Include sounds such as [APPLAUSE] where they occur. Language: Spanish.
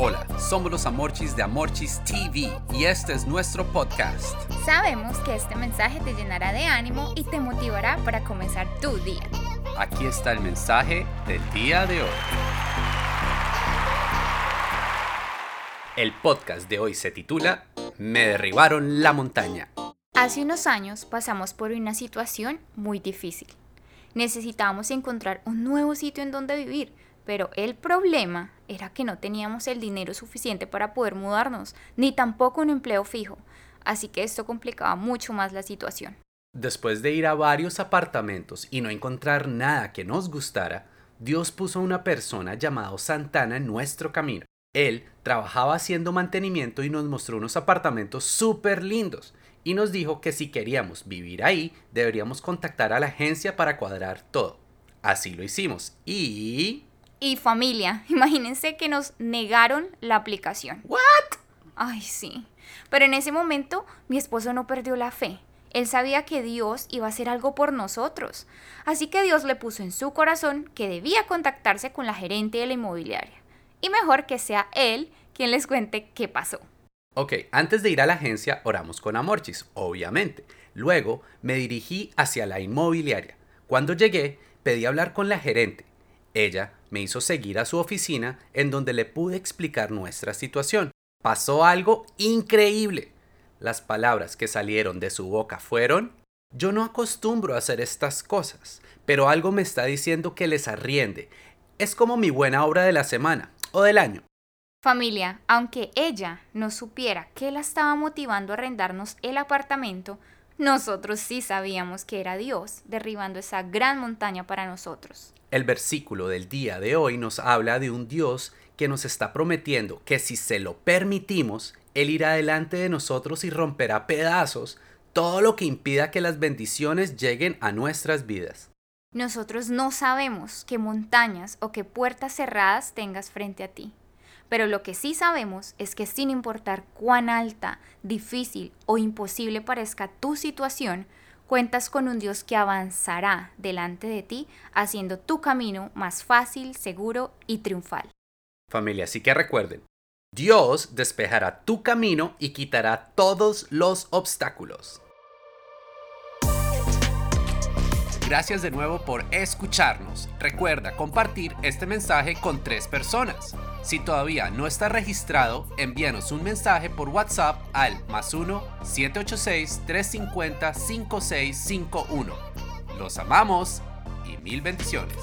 Hola, somos los Amorchis de Amorchis TV y este es nuestro podcast. Sabemos que este mensaje te llenará de ánimo y te motivará para comenzar tu día. Aquí está el mensaje del día de hoy. El podcast de hoy se titula Me derribaron la montaña. Hace unos años pasamos por una situación muy difícil. Necesitábamos encontrar un nuevo sitio en donde vivir, pero el problema era que no teníamos el dinero suficiente para poder mudarnos, ni tampoco un empleo fijo, así que esto complicaba mucho más la situación. Después de ir a varios apartamentos y no encontrar nada que nos gustara, Dios puso a una persona llamada Santana en nuestro camino. Él trabajaba haciendo mantenimiento y nos mostró unos apartamentos súper lindos y nos dijo que si queríamos vivir ahí deberíamos contactar a la agencia para cuadrar todo. Así lo hicimos y y familia. [LAUGHS] Imagínense que nos negaron la aplicación. ¿What? Ay, sí. Pero en ese momento mi esposo no perdió la fe. Él sabía que Dios iba a hacer algo por nosotros. Así que Dios le puso en su corazón que debía contactarse con la gerente de la inmobiliaria. Y mejor que sea él quien les cuente qué pasó. Ok, antes de ir a la agencia oramos con Amorchis, obviamente. Luego me dirigí hacia la inmobiliaria. Cuando llegué, pedí hablar con la gerente. Ella me hizo seguir a su oficina en donde le pude explicar nuestra situación. Pasó algo increíble. Las palabras que salieron de su boca fueron, yo no acostumbro a hacer estas cosas, pero algo me está diciendo que les arriende. Es como mi buena obra de la semana o del año. Familia, aunque ella no supiera que la estaba motivando a arrendarnos el apartamento, nosotros sí sabíamos que era Dios derribando esa gran montaña para nosotros. El versículo del día de hoy nos habla de un Dios que nos está prometiendo que si se lo permitimos, Él irá delante de nosotros y romperá pedazos todo lo que impida que las bendiciones lleguen a nuestras vidas. Nosotros no sabemos qué montañas o qué puertas cerradas tengas frente a ti, pero lo que sí sabemos es que sin importar cuán alta, difícil o imposible parezca tu situación, cuentas con un Dios que avanzará delante de ti, haciendo tu camino más fácil, seguro y triunfal. Familia, así que recuerden, Dios despejará tu camino y quitará todos los obstáculos. Gracias de nuevo por escucharnos. Recuerda compartir este mensaje con tres personas. Si todavía no está registrado, envíanos un mensaje por WhatsApp al más 1-786-350-5651. Los amamos y mil bendiciones.